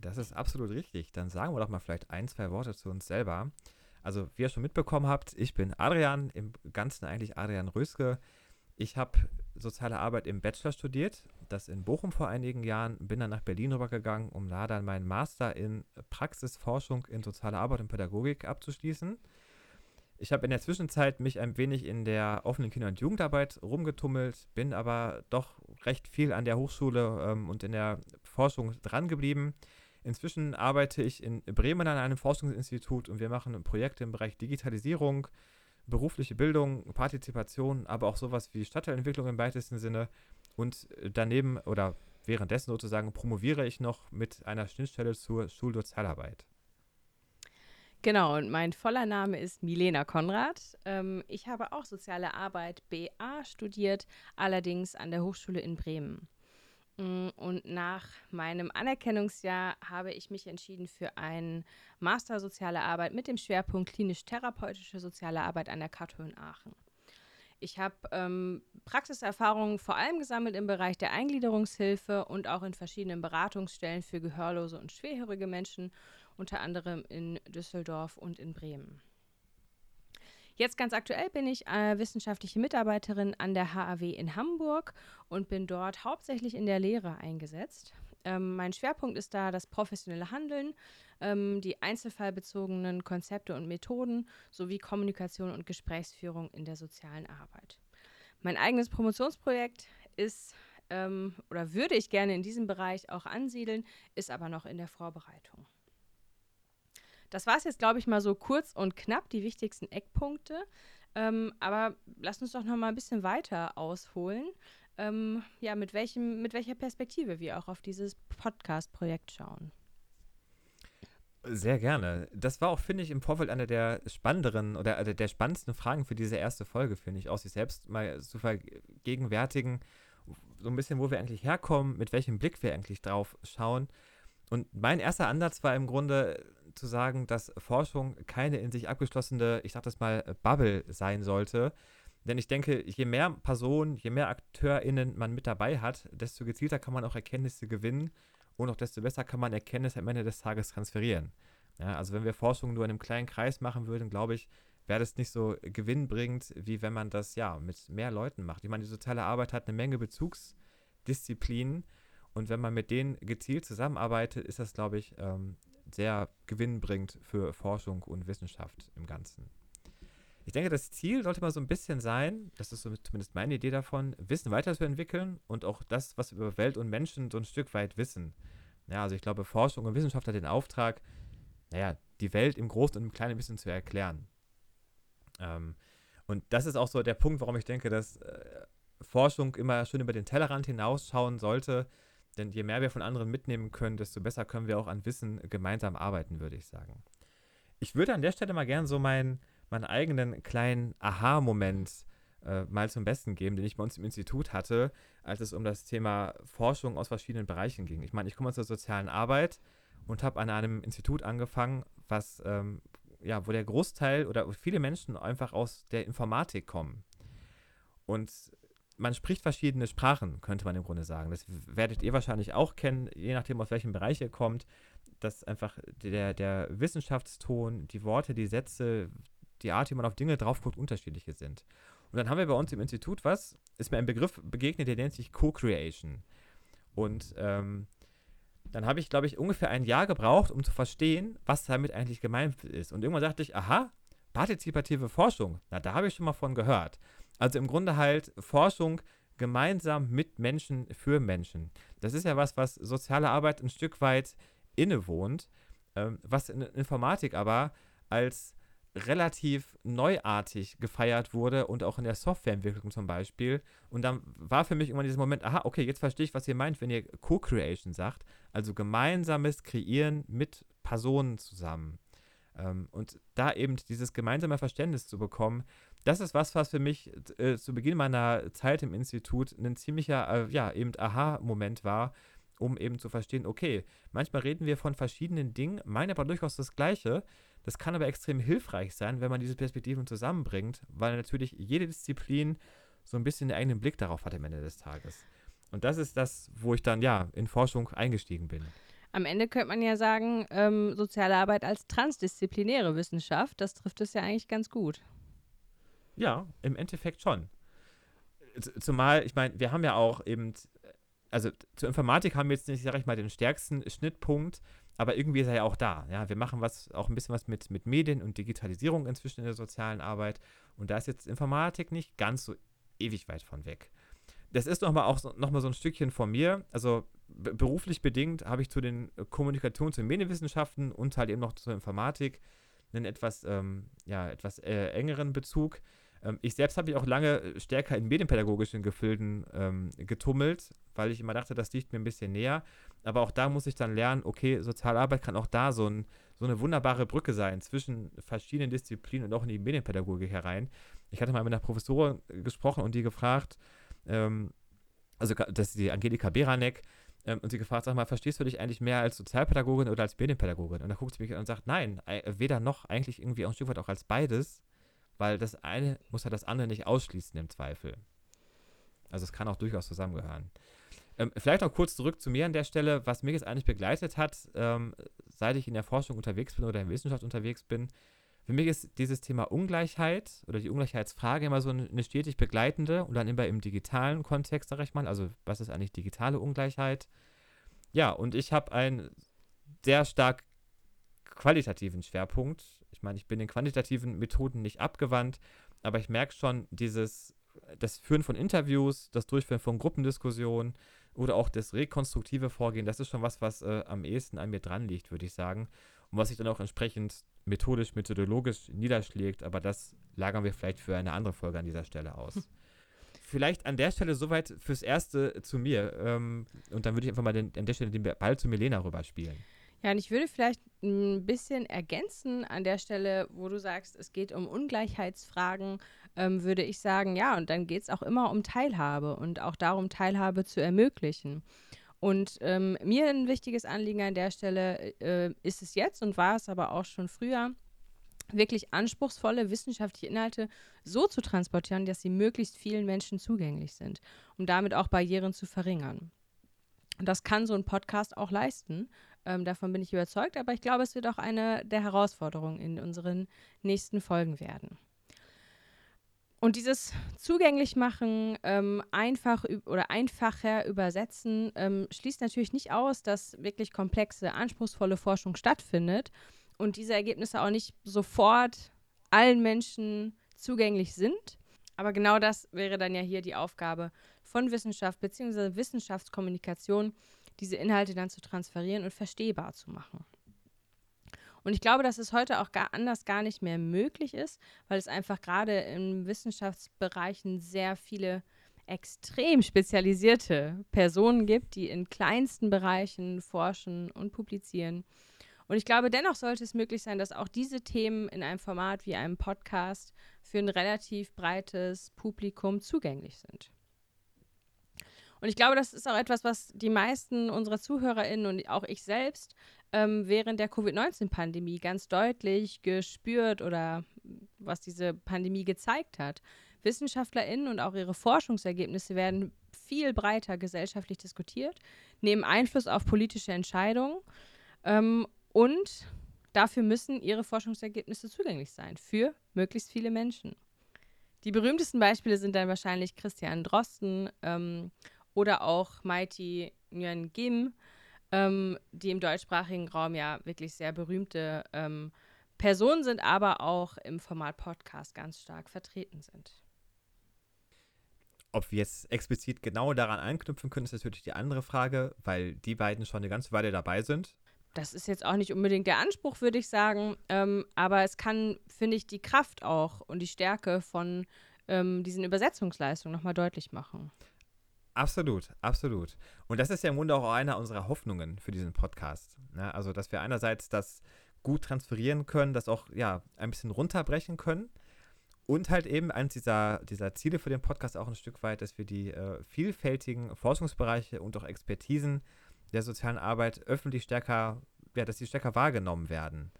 Das ist absolut richtig. Dann sagen wir doch mal vielleicht ein, zwei Worte zu uns selber. Also, wie ihr schon mitbekommen habt, ich bin Adrian, im Ganzen eigentlich Adrian Röske. Ich habe soziale Arbeit im Bachelor studiert, das in Bochum vor einigen Jahren, bin dann nach Berlin rübergegangen, um da dann meinen Master in Praxisforschung in soziale Arbeit und Pädagogik abzuschließen. Ich habe in der Zwischenzeit mich ein wenig in der offenen Kinder- und Jugendarbeit rumgetummelt, bin aber doch recht viel an der Hochschule ähm, und in der Forschung dran geblieben. Inzwischen arbeite ich in Bremen an einem Forschungsinstitut und wir machen Projekte im Bereich Digitalisierung, berufliche Bildung, Partizipation, aber auch sowas wie Stadtteilentwicklung im weitesten Sinne. Und daneben oder währenddessen sozusagen promoviere ich noch mit einer Schnittstelle zur Schulsozialarbeit. Genau, und mein voller Name ist Milena Konrad. Ähm, ich habe auch soziale Arbeit BA studiert, allerdings an der Hochschule in Bremen. Mm, und nach meinem Anerkennungsjahr habe ich mich entschieden für einen Master Soziale Arbeit mit dem Schwerpunkt klinisch-therapeutische soziale Arbeit an der KTO in Aachen. Ich habe ähm, Praxiserfahrungen vor allem gesammelt im Bereich der Eingliederungshilfe und auch in verschiedenen Beratungsstellen für gehörlose und schwerhörige Menschen, unter anderem in Düsseldorf und in Bremen. Jetzt ganz aktuell bin ich äh, wissenschaftliche Mitarbeiterin an der HAW in Hamburg und bin dort hauptsächlich in der Lehre eingesetzt. Ähm, mein Schwerpunkt ist da das professionelle Handeln, ähm, die einzelfallbezogenen Konzepte und Methoden sowie Kommunikation und Gesprächsführung in der sozialen Arbeit. Mein eigenes Promotionsprojekt ist ähm, oder würde ich gerne in diesem Bereich auch ansiedeln, ist aber noch in der Vorbereitung. Das war es jetzt, glaube ich, mal so kurz und knapp, die wichtigsten Eckpunkte. Ähm, aber lass uns doch noch mal ein bisschen weiter ausholen. Ähm, ja, mit, welchem, mit welcher Perspektive wir auch auf dieses Podcast-Projekt schauen. Sehr gerne. Das war auch, finde ich, im Vorfeld einer der spannenderen oder der spannendsten Fragen für diese erste Folge, finde ich, auch sich selbst mal zu vergegenwärtigen, so ein bisschen, wo wir eigentlich herkommen, mit welchem Blick wir eigentlich drauf schauen. Und mein erster Ansatz war im Grunde zu sagen, dass Forschung keine in sich abgeschlossene, ich sag das mal, Bubble sein sollte. Denn ich denke, je mehr Personen, je mehr AkteurInnen man mit dabei hat, desto gezielter kann man auch Erkenntnisse gewinnen und auch desto besser kann man Erkenntnisse am Ende des Tages transferieren. Ja, also wenn wir Forschung nur in einem kleinen Kreis machen würden, glaube ich, wäre das nicht so gewinnbringend, wie wenn man das ja mit mehr Leuten macht. Ich meine, die soziale Arbeit hat eine Menge Bezugsdisziplinen und wenn man mit denen gezielt zusammenarbeitet, ist das, glaube ich, ähm, sehr gewinnbringend für Forschung und Wissenschaft im Ganzen. Ich denke, das Ziel sollte mal so ein bisschen sein, das ist so zumindest meine Idee davon, Wissen weiterzuentwickeln und auch das, was wir über Welt und Menschen so ein Stück weit wissen. Ja, also ich glaube, Forschung und Wissenschaft hat den Auftrag, naja, die Welt im Großen und im Kleinen ein bisschen zu erklären. Ähm, und das ist auch so der Punkt, warum ich denke, dass äh, Forschung immer schön über den Tellerrand hinausschauen sollte. Denn je mehr wir von anderen mitnehmen können, desto besser können wir auch an Wissen gemeinsam arbeiten, würde ich sagen. Ich würde an der Stelle mal gerne so meinen, meinen eigenen kleinen Aha-Moment äh, mal zum Besten geben, den ich bei uns im Institut hatte, als es um das Thema Forschung aus verschiedenen Bereichen ging. Ich meine, ich komme aus der sozialen Arbeit und habe an einem Institut angefangen, was ähm, ja, wo der Großteil oder viele Menschen einfach aus der Informatik kommen. Und man spricht verschiedene Sprachen, könnte man im Grunde sagen. Das werdet ihr wahrscheinlich auch kennen, je nachdem, aus welchem Bereich ihr kommt, dass einfach der, der Wissenschaftston, die Worte, die Sätze, die Art, wie man auf Dinge drauf guckt, unterschiedliche sind. Und dann haben wir bei uns im Institut was, ist mir ein Begriff begegnet, der nennt sich Co-Creation. Und ähm, dann habe ich, glaube ich, ungefähr ein Jahr gebraucht, um zu verstehen, was damit eigentlich gemeint ist. Und irgendwann dachte ich, aha, partizipative Forschung, na, da habe ich schon mal von gehört. Also im Grunde halt Forschung gemeinsam mit Menschen für Menschen. Das ist ja was, was soziale Arbeit ein Stück weit innewohnt, ähm, was in Informatik aber als relativ neuartig gefeiert wurde und auch in der Softwareentwicklung zum Beispiel. Und dann war für mich immer dieser Moment, aha, okay, jetzt verstehe ich, was ihr meint, wenn ihr Co-Creation sagt, also gemeinsames Kreieren mit Personen zusammen. Ähm, und da eben dieses gemeinsame Verständnis zu bekommen, das ist was, was für mich äh, zu Beginn meiner Zeit im Institut ein ziemlicher, äh, ja, eben Aha-Moment war, um eben zu verstehen, okay, manchmal reden wir von verschiedenen Dingen, meinen aber durchaus das Gleiche. Das kann aber extrem hilfreich sein, wenn man diese Perspektiven zusammenbringt, weil natürlich jede Disziplin so ein bisschen einen eigenen Blick darauf hat am Ende des Tages. Und das ist das, wo ich dann ja in Forschung eingestiegen bin. Am Ende könnte man ja sagen, ähm, soziale Arbeit als transdisziplinäre Wissenschaft, das trifft es ja eigentlich ganz gut. Ja, im Endeffekt schon. Zumal, ich meine, wir haben ja auch eben, also zur Informatik haben wir jetzt nicht, sag ich mal, den stärksten Schnittpunkt, aber irgendwie ist er ja auch da. Ja, wir machen was, auch ein bisschen was mit, mit Medien und Digitalisierung inzwischen in der sozialen Arbeit. Und da ist jetzt Informatik nicht ganz so ewig weit von weg. Das ist nochmal auch so, noch so ein Stückchen von mir. Also beruflich bedingt habe ich zu den Kommunikations- und Medienwissenschaften und halt eben noch zur Informatik einen etwas, ähm, ja, etwas äh, engeren Bezug. Ähm, ich selbst habe mich auch lange stärker in medienpädagogischen Gefilden ähm, getummelt, weil ich immer dachte, das liegt mir ein bisschen näher. Aber auch da muss ich dann lernen, okay, Sozialarbeit kann auch da so, ein, so eine wunderbare Brücke sein zwischen verschiedenen Disziplinen und auch in die Medienpädagogik herein. Ich hatte mal mit einer Professorin gesprochen und die gefragt, ähm, also das ist die Angelika Beranek, ähm, und sie gefragt, sag mal, verstehst du dich eigentlich mehr als Sozialpädagogin oder als Medienpädagogin? Und da guckt sie mich an und sagt, nein, weder noch, eigentlich irgendwie auch ein Stück weit auch als beides, weil das eine muss ja das andere nicht ausschließen im Zweifel. Also es kann auch durchaus zusammengehören. Ähm, vielleicht noch kurz zurück zu mir an der Stelle, was mich jetzt eigentlich begleitet hat, ähm, seit ich in der Forschung unterwegs bin oder in der Wissenschaft unterwegs bin. Für mich ist dieses Thema Ungleichheit oder die Ungleichheitsfrage immer so eine stetig begleitende und dann immer im digitalen Kontext, sag ich mal. Also, was ist eigentlich digitale Ungleichheit? Ja, und ich habe einen sehr stark qualitativen Schwerpunkt. Ich meine, ich bin den quantitativen Methoden nicht abgewandt, aber ich merke schon, dieses, das Führen von Interviews, das Durchführen von Gruppendiskussionen oder auch das rekonstruktive Vorgehen, das ist schon was, was äh, am ehesten an mir dran liegt, würde ich sagen. Und was sich dann auch entsprechend methodisch, methodologisch niederschlägt, aber das lagern wir vielleicht für eine andere Folge an dieser Stelle aus. Hm. [laughs] Vielleicht an der Stelle soweit fürs Erste zu mir. Ähm, und dann würde ich einfach mal den, an der Stelle den Ball zu Milena rüberspielen. Ja, und ich würde vielleicht ein bisschen ergänzen an der Stelle, wo du sagst, es geht um Ungleichheitsfragen, ähm, würde ich sagen, ja, und dann geht es auch immer um Teilhabe und auch darum, Teilhabe zu ermöglichen. Und ähm, mir ein wichtiges Anliegen an der Stelle äh, ist es jetzt und war es aber auch schon früher, wirklich anspruchsvolle wissenschaftliche Inhalte so zu transportieren, dass sie möglichst vielen Menschen zugänglich sind, um damit auch Barrieren zu verringern. Und das kann so ein Podcast auch leisten. Ähm, davon bin ich überzeugt, aber ich glaube, es wird auch eine der Herausforderungen in unseren nächsten Folgen werden. Und dieses Zugänglichmachen, ähm, einfach oder einfacher übersetzen, ähm, schließt natürlich nicht aus, dass wirklich komplexe, anspruchsvolle Forschung stattfindet und diese Ergebnisse auch nicht sofort allen Menschen zugänglich sind. Aber genau das wäre dann ja hier die Aufgabe von Wissenschaft bzw. Wissenschaftskommunikation, diese Inhalte dann zu transferieren und verstehbar zu machen. Und ich glaube, dass es heute auch gar anders gar nicht mehr möglich ist, weil es einfach gerade in Wissenschaftsbereichen sehr viele extrem spezialisierte Personen gibt, die in kleinsten Bereichen forschen und publizieren. Und ich glaube, dennoch sollte es möglich sein, dass auch diese Themen in einem Format wie einem Podcast für ein relativ breites Publikum zugänglich sind. Und ich glaube, das ist auch etwas, was die meisten unserer ZuhörerInnen und auch ich selbst ähm, während der Covid-19-Pandemie ganz deutlich gespürt oder was diese Pandemie gezeigt hat. WissenschaftlerInnen und auch ihre Forschungsergebnisse werden viel breiter gesellschaftlich diskutiert, nehmen Einfluss auf politische Entscheidungen ähm, und dafür müssen ihre Forschungsergebnisse zugänglich sein für möglichst viele Menschen. Die berühmtesten Beispiele sind dann wahrscheinlich Christian Drosten ähm, oder auch Mighty Nguyen Kim, ähm, die im deutschsprachigen Raum ja wirklich sehr berühmte ähm, Personen sind, aber auch im Format Podcast ganz stark vertreten sind. Ob wir jetzt explizit genau daran anknüpfen können, ist natürlich die andere Frage, weil die beiden schon eine ganze Weile dabei sind. Das ist jetzt auch nicht unbedingt der Anspruch, würde ich sagen. Ähm, aber es kann, finde ich, die Kraft auch und die Stärke von ähm, diesen Übersetzungsleistungen nochmal deutlich machen. Absolut, absolut. Und das ist ja im Grunde auch eine unserer Hoffnungen für diesen Podcast. Ja, ne? also, dass wir einerseits das gut transferieren können, das auch ja ein bisschen runterbrechen können. Und halt eben eines dieser, dieser Ziele für den Podcast auch ein Stück weit, dass wir die äh, vielfältigen Forschungsbereiche und auch Expertisen der sozialen Arbeit öffentlich stärker, ja, dass sie stärker wahrgenommen werden.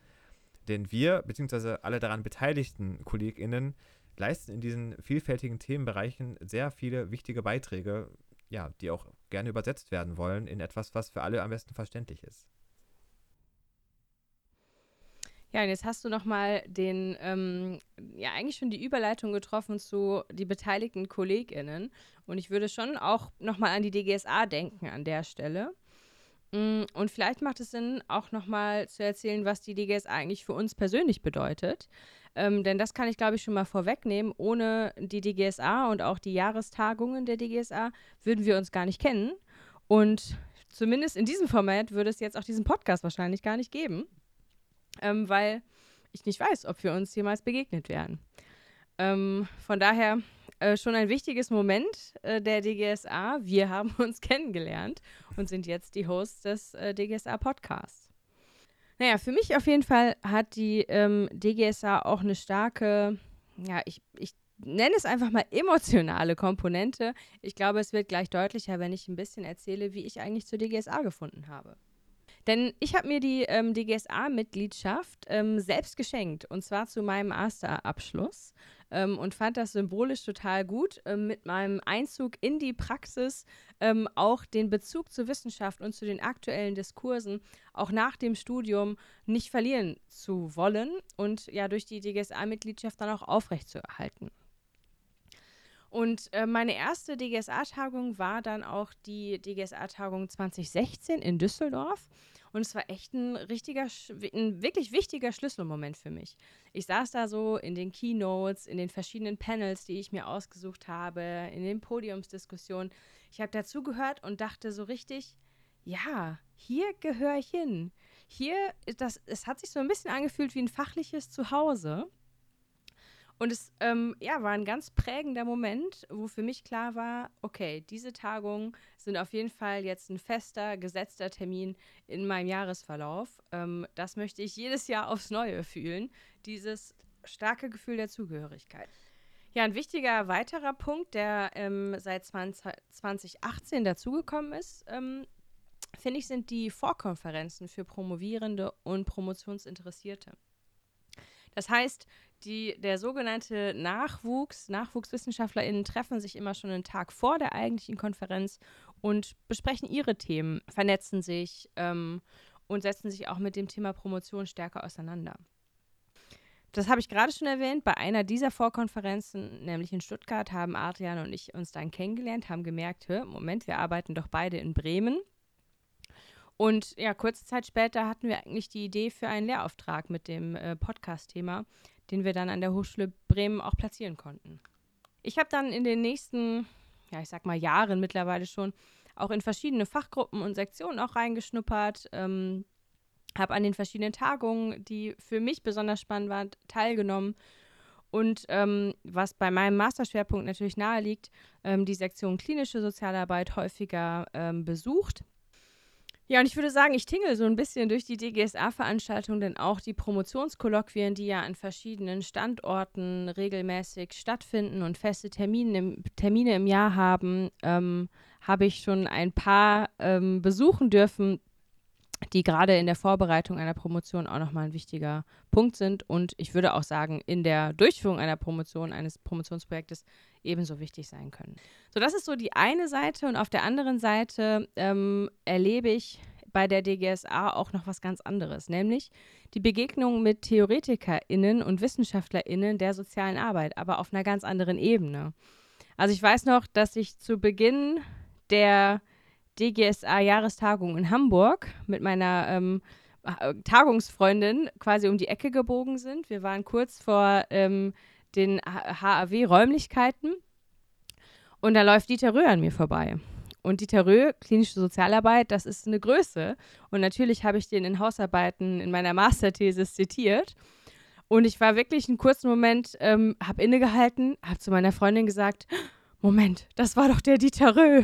Denn wir, beziehungsweise alle daran beteiligten KollegInnen, leisten in diesen vielfältigen Themenbereichen sehr viele wichtige Beiträge, ja, die auch gerne übersetzt werden wollen in etwas, was für alle am besten verständlich ist. Ja, und jetzt hast du nochmal den, ähm, ja, eigentlich schon die Überleitung getroffen zu die beteiligten KollegInnen. Und ich würde schon auch nochmal an die DGSA denken an der Stelle. Mm, und vielleicht macht es Sinn, auch nochmal zu erzählen, was die DGSA eigentlich für uns persönlich bedeutet. Ähm, denn das kann ich, glaube ich, schon mal vorwegnehmen. Ohne die DGSA und auch die Jahrestagungen der DGSA würden wir uns gar nicht kennen. Und zumindest in diesem Format würde es jetzt auch diesen Podcast wahrscheinlich gar nicht geben, ähm, weil ich nicht weiß, ob wir uns jemals begegnet wären. Ähm, von daher äh, schon ein wichtiges Moment äh, der DGSA. Wir [laughs] haben uns kennengelernt und sind jetzt die Hosts des äh, DGSA Podcasts. Naja, für mich auf jeden Fall hat die ähm, DGSA auch eine starke, ja, ich, ich nenne es einfach mal emotionale Komponente. Ich glaube, es wird gleich deutlicher, wenn ich ein bisschen erzähle, wie ich eigentlich zur DGSA gefunden habe. Denn ich habe mir die ähm, DGSA-Mitgliedschaft ähm, selbst geschenkt und zwar zu meinem Masterabschluss ähm, und fand das symbolisch total gut, ähm, mit meinem Einzug in die Praxis ähm, auch den Bezug zur Wissenschaft und zu den aktuellen Diskursen auch nach dem Studium nicht verlieren zu wollen und ja durch die DGSA-Mitgliedschaft dann auch aufrechtzuerhalten. Und äh, meine erste DGSA-Tagung war dann auch die DGSA-Tagung 2016 in Düsseldorf. Und es war echt ein richtiger, ein wirklich wichtiger Schlüsselmoment für mich. Ich saß da so in den Keynotes, in den verschiedenen Panels, die ich mir ausgesucht habe, in den Podiumsdiskussionen. Ich habe dazugehört und dachte so richtig, ja, hier gehöre ich hin. Hier, das, es hat sich so ein bisschen angefühlt wie ein fachliches Zuhause. Und es ähm, ja, war ein ganz prägender Moment, wo für mich klar war, okay, diese Tagungen sind auf jeden Fall jetzt ein fester, gesetzter Termin in meinem Jahresverlauf. Ähm, das möchte ich jedes Jahr aufs Neue fühlen, dieses starke Gefühl der Zugehörigkeit. Ja, ein wichtiger weiterer Punkt, der ähm, seit 20, 2018 dazugekommen ist, ähm, finde ich, sind die Vorkonferenzen für Promovierende und Promotionsinteressierte. Das heißt, die, der sogenannte Nachwuchs, NachwuchswissenschaftlerInnen treffen sich immer schon einen Tag vor der eigentlichen Konferenz und besprechen ihre Themen, vernetzen sich ähm, und setzen sich auch mit dem Thema Promotion stärker auseinander. Das habe ich gerade schon erwähnt. Bei einer dieser Vorkonferenzen, nämlich in Stuttgart, haben Adrian und ich uns dann kennengelernt, haben gemerkt, Moment, wir arbeiten doch beide in Bremen. Und ja, kurze Zeit später hatten wir eigentlich die Idee für einen Lehrauftrag mit dem äh, Podcast-Thema, den wir dann an der Hochschule Bremen auch platzieren konnten. Ich habe dann in den nächsten, ja, ich sag mal Jahren mittlerweile schon auch in verschiedene Fachgruppen und Sektionen auch reingeschnuppert, ähm, habe an den verschiedenen Tagungen, die für mich besonders spannend waren, teilgenommen. Und ähm, was bei meinem Masterschwerpunkt natürlich nahe liegt, ähm, die Sektion klinische Sozialarbeit häufiger ähm, besucht ja, und ich würde sagen, ich tingle so ein bisschen durch die DGSA-Veranstaltung, denn auch die Promotionskolloquien, die ja an verschiedenen Standorten regelmäßig stattfinden und feste Termine im, Termine im Jahr haben, ähm, habe ich schon ein paar ähm, besuchen dürfen, die gerade in der Vorbereitung einer Promotion auch nochmal ein wichtiger Punkt sind und ich würde auch sagen, in der Durchführung einer Promotion, eines Promotionsprojektes ebenso wichtig sein können. So, das ist so die eine Seite und auf der anderen Seite ähm, erlebe ich bei der DGSA auch noch was ganz anderes, nämlich die Begegnung mit TheoretikerInnen und WissenschaftlerInnen der sozialen Arbeit, aber auf einer ganz anderen Ebene. Also ich weiß noch, dass ich zu Beginn der DGSA-Jahrestagung in Hamburg mit meiner ähm, äh, Tagungsfreundin quasi um die Ecke gebogen sind. Wir waren kurz vor ähm, den HAW-Räumlichkeiten und da läuft Dieter Röhr an mir vorbei. Und Dieter Röhr, klinische Sozialarbeit, das ist eine Größe. Und natürlich habe ich den in Hausarbeiten in meiner Masterthesis zitiert. Und ich war wirklich einen kurzen Moment, ähm, habe innegehalten, habe zu meiner Freundin gesagt, Moment, das war doch der Dieter Röhr.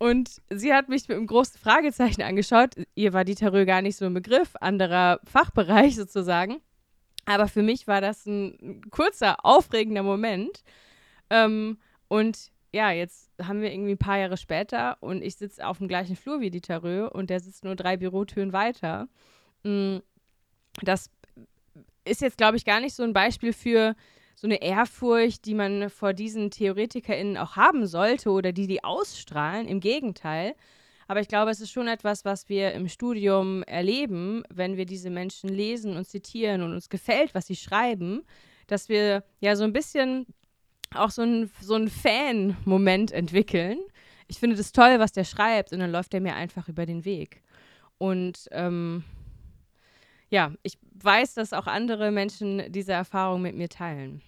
Und sie hat mich mit einem großen Fragezeichen angeschaut. Ihr war Dieter Röhr gar nicht so ein Begriff, anderer Fachbereich [laughs] sozusagen. Aber für mich war das ein kurzer, aufregender Moment. Ähm, und ja, jetzt haben wir irgendwie ein paar Jahre später und ich sitze auf dem gleichen Flur wie Dieter Röhr und der sitzt nur drei Bürotüren weiter. Mm, das ist jetzt, glaube ich, gar nicht so ein Beispiel für so eine Ehrfurcht, die man vor diesen TheoretikerInnen auch haben sollte oder die die ausstrahlen. Im Gegenteil. Aber ich glaube, es ist schon etwas, was wir im Studium erleben, wenn wir diese Menschen lesen und zitieren und uns gefällt, was sie schreiben, dass wir ja so ein bisschen auch so ein, so Fan-Moment entwickeln. Ich finde das toll, was der schreibt und dann läuft er mir einfach über den Weg. Und ähm, ja, ich weiß, dass auch andere Menschen diese Erfahrung mit mir teilen.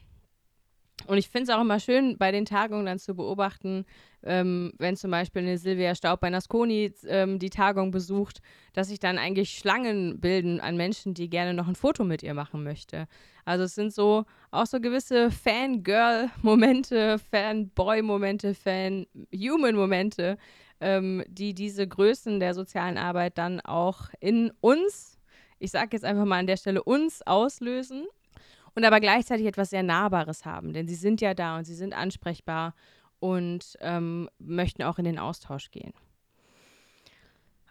Und ich finde es auch immer schön, bei den Tagungen dann zu beobachten, ähm, wenn zum Beispiel eine Silvia Staub bei Nasconi ähm, die Tagung besucht, dass sich dann eigentlich Schlangen bilden an Menschen, die gerne noch ein Foto mit ihr machen möchte. Also es sind so auch so gewisse Fangirl-Momente, Fanboy-Momente, Fan-Human-Momente, ähm, die diese Größen der sozialen Arbeit dann auch in uns, ich sage jetzt einfach mal an der Stelle uns auslösen und aber gleichzeitig etwas sehr Nahbares haben, denn sie sind ja da und sie sind ansprechbar und ähm, möchten auch in den Austausch gehen.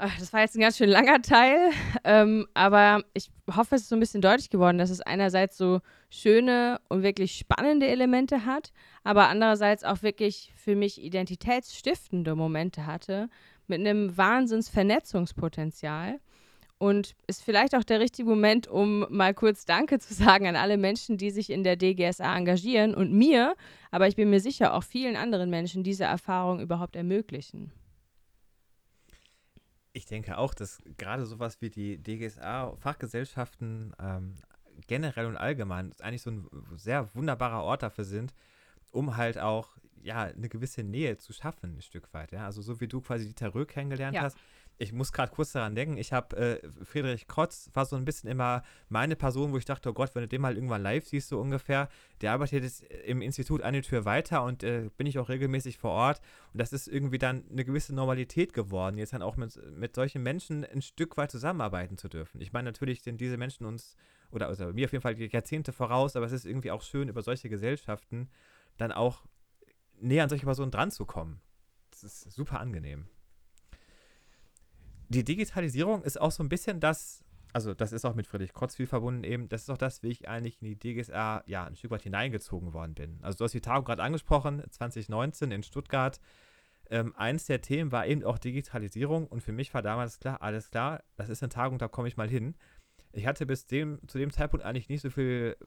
Ach, das war jetzt ein ganz schön langer Teil, [laughs] ähm, aber ich hoffe, es ist so ein bisschen deutlich geworden, dass es einerseits so schöne und wirklich spannende Elemente hat, aber andererseits auch wirklich für mich identitätsstiftende Momente hatte, mit einem Wahnsinnsvernetzungspotenzial und ist vielleicht auch der richtige Moment, um mal kurz Danke zu sagen an alle Menschen, die sich in der DGSA engagieren und mir, aber ich bin mir sicher auch vielen anderen Menschen diese Erfahrung überhaupt ermöglichen. Ich denke auch, dass gerade sowas wie die DGSA-Fachgesellschaften ähm, generell und allgemein eigentlich so ein sehr wunderbarer Ort dafür sind, um halt auch ja eine gewisse Nähe zu schaffen, ein Stück weit. Ja? Also so wie du quasi Dieter Röhr kennengelernt ja. hast, ich muss gerade kurz daran denken, ich habe äh, Friedrich Krotz war so ein bisschen immer meine Person, wo ich dachte, oh Gott, wenn du den mal irgendwann live siehst, so ungefähr, der arbeitet jetzt im Institut eine Tür weiter und äh, bin ich auch regelmäßig vor Ort. Und das ist irgendwie dann eine gewisse Normalität geworden, jetzt dann auch mit, mit solchen Menschen ein Stück weit zusammenarbeiten zu dürfen. Ich meine, natürlich sind diese Menschen uns, oder also mir auf jeden Fall Jahrzehnte voraus, aber es ist irgendwie auch schön, über solche Gesellschaften dann auch näher an solche Personen dran zu kommen. Das ist super angenehm die Digitalisierung ist auch so ein bisschen das, also das ist auch mit Friedrich Krotz viel verbunden eben, das ist auch das, wie ich eigentlich in die DGSA ja ein Stück weit hineingezogen worden bin. Also du hast die Tagung gerade angesprochen, 2019 in Stuttgart. Ähm, eins der Themen war eben auch Digitalisierung und für mich war damals klar, alles klar, das ist eine Tagung, da komme ich mal hin. Ich hatte bis dem, zu dem Zeitpunkt eigentlich nicht so viel,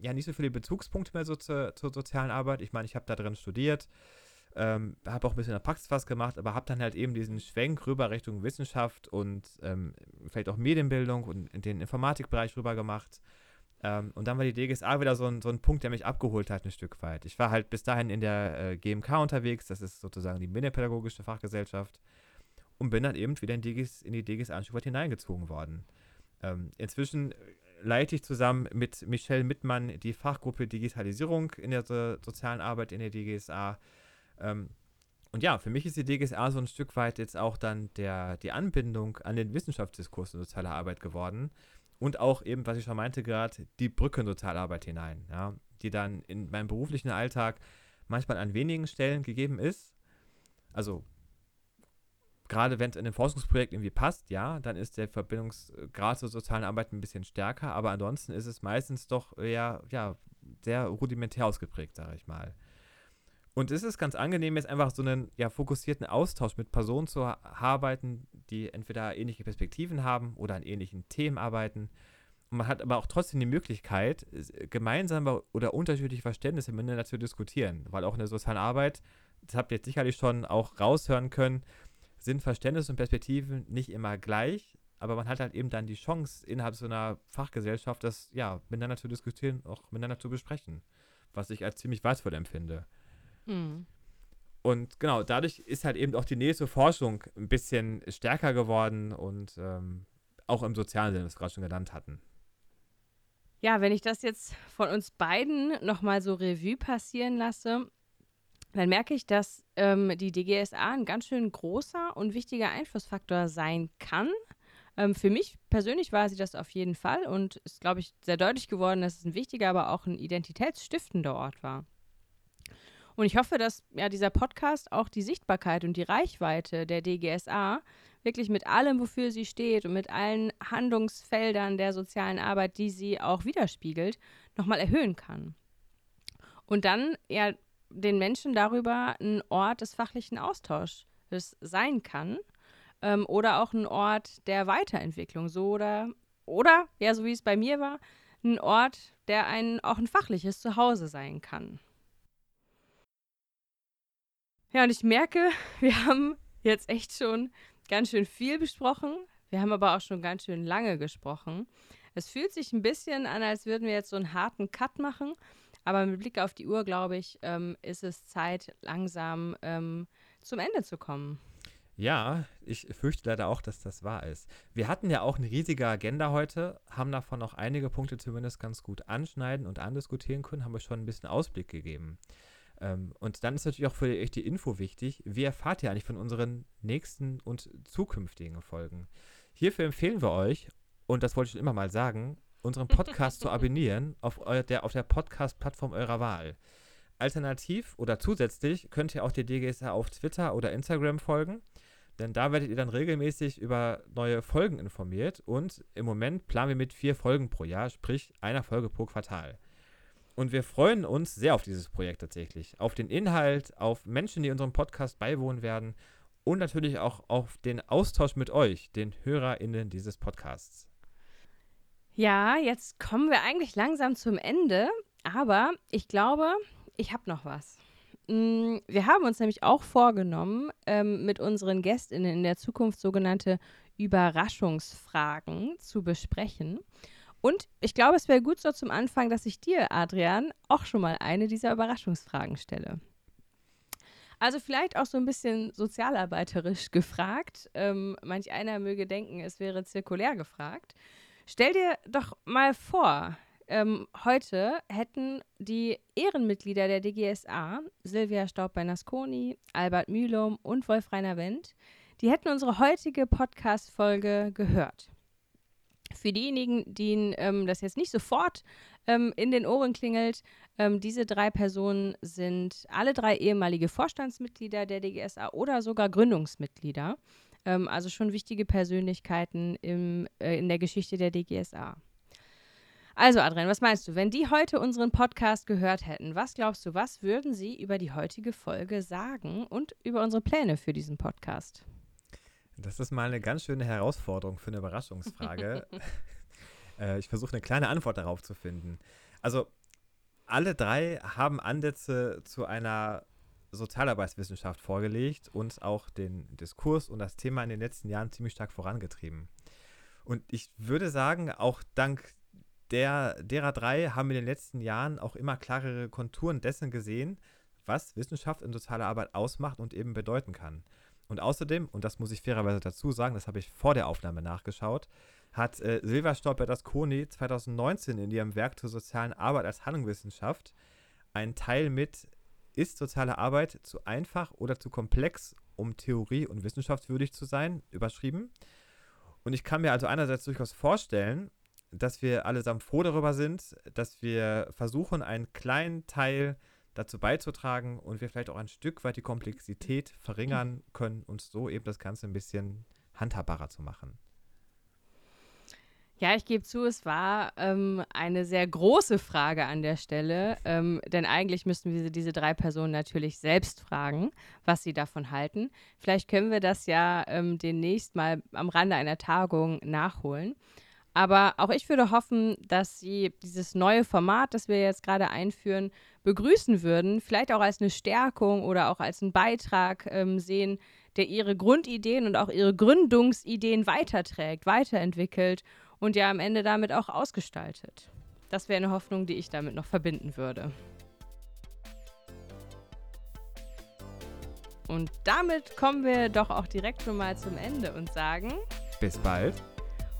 ja, nicht so viele Bezugspunkte mehr so zur, zur sozialen Arbeit. Ich meine, ich habe da drin studiert, ähm, habe auch ein bisschen in der Praxis was gemacht, aber habe dann halt eben diesen Schwenk rüber Richtung Wissenschaft und ähm, vielleicht auch Medienbildung und in den Informatikbereich rüber gemacht. Ähm, und dann war die DGSA wieder so ein, so ein Punkt, der mich abgeholt hat, ein Stück weit. Ich war halt bis dahin in der äh, GMK unterwegs, das ist sozusagen die Medienpädagogische Fachgesellschaft, und bin dann eben wieder in, DGS, in die DGSA ein Stück weit hineingezogen worden. Ähm, inzwischen leite ich zusammen mit Michelle Mittmann die Fachgruppe Digitalisierung in der so sozialen Arbeit in der DGSA. Ähm, und ja, für mich ist die DGSA so ein Stück weit jetzt auch dann der, die Anbindung an den Wissenschaftsdiskurs in sozialer Arbeit geworden. Und auch eben, was ich schon meinte gerade, die Brücke in Sozialarbeit hinein, ja, die dann in meinem beruflichen Alltag manchmal an wenigen Stellen gegeben ist. Also gerade wenn es in einem Forschungsprojekt irgendwie passt, ja, dann ist der Verbindungsgrad zur sozialen Arbeit ein bisschen stärker, aber ansonsten ist es meistens doch eher, ja, sehr rudimentär ausgeprägt, sage ich mal. Und es ist ganz angenehm, jetzt einfach so einen ja, fokussierten Austausch mit Personen zu arbeiten, die entweder ähnliche Perspektiven haben oder an ähnlichen Themen arbeiten. Und man hat aber auch trotzdem die Möglichkeit, gemeinsame oder unterschiedliche Verständnisse miteinander zu diskutieren. Weil auch in der sozialen Arbeit, das habt ihr jetzt sicherlich schon auch raushören können, sind Verständnisse und Perspektiven nicht immer gleich, aber man hat halt eben dann die Chance, innerhalb so einer Fachgesellschaft das ja miteinander zu diskutieren, auch miteinander zu besprechen, was ich als ziemlich wertvoll empfinde. Mhm. Und genau, dadurch ist halt eben auch die zur Forschung ein bisschen stärker geworden und ähm, auch im sozialen Sinne, was wir gerade schon genannt hatten. Ja, wenn ich das jetzt von uns beiden nochmal so Revue passieren lasse, dann merke ich, dass ähm, die DGSA ein ganz schön großer und wichtiger Einflussfaktor sein kann. Ähm, für mich persönlich war sie das auf jeden Fall und ist, glaube ich, sehr deutlich geworden, dass es ein wichtiger, aber auch ein identitätsstiftender Ort war. Und ich hoffe, dass ja dieser Podcast auch die Sichtbarkeit und die Reichweite der DGSA wirklich mit allem, wofür sie steht und mit allen Handlungsfeldern der sozialen Arbeit, die sie auch widerspiegelt, nochmal erhöhen kann. Und dann ja den Menschen darüber ein Ort des fachlichen Austauschs sein kann ähm, oder auch ein Ort der Weiterentwicklung, so oder oder ja, so wie es bei mir war, ein Ort, der ein auch ein fachliches Zuhause sein kann. Ja, und ich merke, [laughs] wir haben jetzt echt schon ganz schön viel besprochen. Wir haben aber auch schon ganz schön lange gesprochen. Es fühlt sich ein bisschen an, als würden wir jetzt so einen harten Cut machen. Aber mit Blick auf die Uhr, glaube ich, ähm, ist es Zeit, langsam ähm, zum Ende zu kommen. Ja, ich fürchte leider auch, dass das wahr ist. Wir hatten ja auch eine riesige Agenda heute, haben davon auch einige Punkte zumindest ganz gut anschneiden und andiskutieren können, haben wir schon ein bisschen Ausblick gegeben. Ähm, und dann ist natürlich auch für euch die Info wichtig. Wie erfahrt ihr eigentlich von unseren nächsten und zukünftigen Folgen? Hierfür empfehlen wir euch, und das wollte ich schon immer mal sagen, unseren Podcast zu [laughs] abonnieren auf der, auf der Podcast-Plattform eurer Wahl. Alternativ oder zusätzlich könnt ihr auch der DGSA auf Twitter oder Instagram folgen, denn da werdet ihr dann regelmäßig über neue Folgen informiert und im Moment planen wir mit vier Folgen pro Jahr, sprich einer Folge pro Quartal. Und wir freuen uns sehr auf dieses Projekt tatsächlich. Auf den Inhalt, auf Menschen, die unserem Podcast beiwohnen werden und natürlich auch auf den Austausch mit euch, den HörerInnen dieses Podcasts. Ja, jetzt kommen wir eigentlich langsam zum Ende, aber ich glaube, ich habe noch was. Mm, wir haben uns nämlich auch vorgenommen, ähm, mit unseren GästInnen in der Zukunft sogenannte Überraschungsfragen zu besprechen. Und ich glaube, es wäre gut so zum Anfang, dass ich dir, Adrian, auch schon mal eine dieser Überraschungsfragen stelle. Also vielleicht auch so ein bisschen sozialarbeiterisch gefragt. Ähm, manch einer möge denken, es wäre zirkulär gefragt. Stell dir doch mal vor, ähm, heute hätten die Ehrenmitglieder der DGSA, Silvia Staub-Bernasconi, Albert Mühlum und Wolf-Rainer Wendt, die hätten unsere heutige Podcast-Folge gehört. Für diejenigen, denen ähm, das jetzt nicht sofort ähm, in den Ohren klingelt, ähm, diese drei Personen sind alle drei ehemalige Vorstandsmitglieder der DGSA oder sogar Gründungsmitglieder. Ähm, also schon wichtige Persönlichkeiten im, äh, in der Geschichte der DGSA. Also, Adrian, was meinst du? Wenn die heute unseren Podcast gehört hätten, was glaubst du, was würden sie über die heutige Folge sagen und über unsere Pläne für diesen Podcast? Das ist mal eine ganz schöne Herausforderung für eine Überraschungsfrage. [laughs] äh, ich versuche eine kleine Antwort darauf zu finden. Also, alle drei haben Ansätze zu einer Sozialarbeitswissenschaft vorgelegt und auch den Diskurs und das Thema in den letzten Jahren ziemlich stark vorangetrieben. Und ich würde sagen, auch dank der, derer drei haben wir in den letzten Jahren auch immer klarere Konturen dessen gesehen, was Wissenschaft in sozialer Arbeit ausmacht und eben bedeuten kann. Und außerdem, und das muss ich fairerweise dazu sagen, das habe ich vor der Aufnahme nachgeschaut, hat äh, Silva Stolper Koni 2019 in ihrem Werk zur sozialen Arbeit als Handlungswissenschaft einen Teil mit Ist soziale Arbeit zu einfach oder zu komplex, um Theorie und wissenschaftswürdig zu sein, überschrieben. Und ich kann mir also einerseits durchaus vorstellen, dass wir allesamt froh darüber sind, dass wir versuchen, einen kleinen Teil dazu beizutragen und wir vielleicht auch ein Stück weit die Komplexität verringern können und so eben das Ganze ein bisschen handhabbarer zu machen. Ja, ich gebe zu, es war ähm, eine sehr große Frage an der Stelle, ähm, denn eigentlich müssten wir diese drei Personen natürlich selbst fragen, was sie davon halten. Vielleicht können wir das ja ähm, demnächst mal am Rande einer Tagung nachholen. Aber auch ich würde hoffen, dass Sie dieses neue Format, das wir jetzt gerade einführen, begrüßen würden, vielleicht auch als eine Stärkung oder auch als einen Beitrag ähm, sehen, der Ihre Grundideen und auch Ihre Gründungsideen weiterträgt, weiterentwickelt und ja am Ende damit auch ausgestaltet. Das wäre eine Hoffnung, die ich damit noch verbinden würde. Und damit kommen wir doch auch direkt schon mal zum Ende und sagen: Bis bald